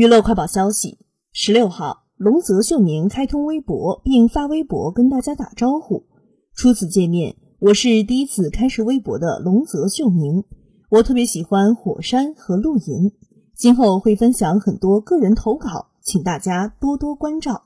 娱乐快报消息十六号龙泽秀明开通微博并发微博跟大家打招呼。初次见面我是第一次开设微博的龙泽秀明我特别喜欢火山和露营。今后会分享很多个人投稿请大家多多关照。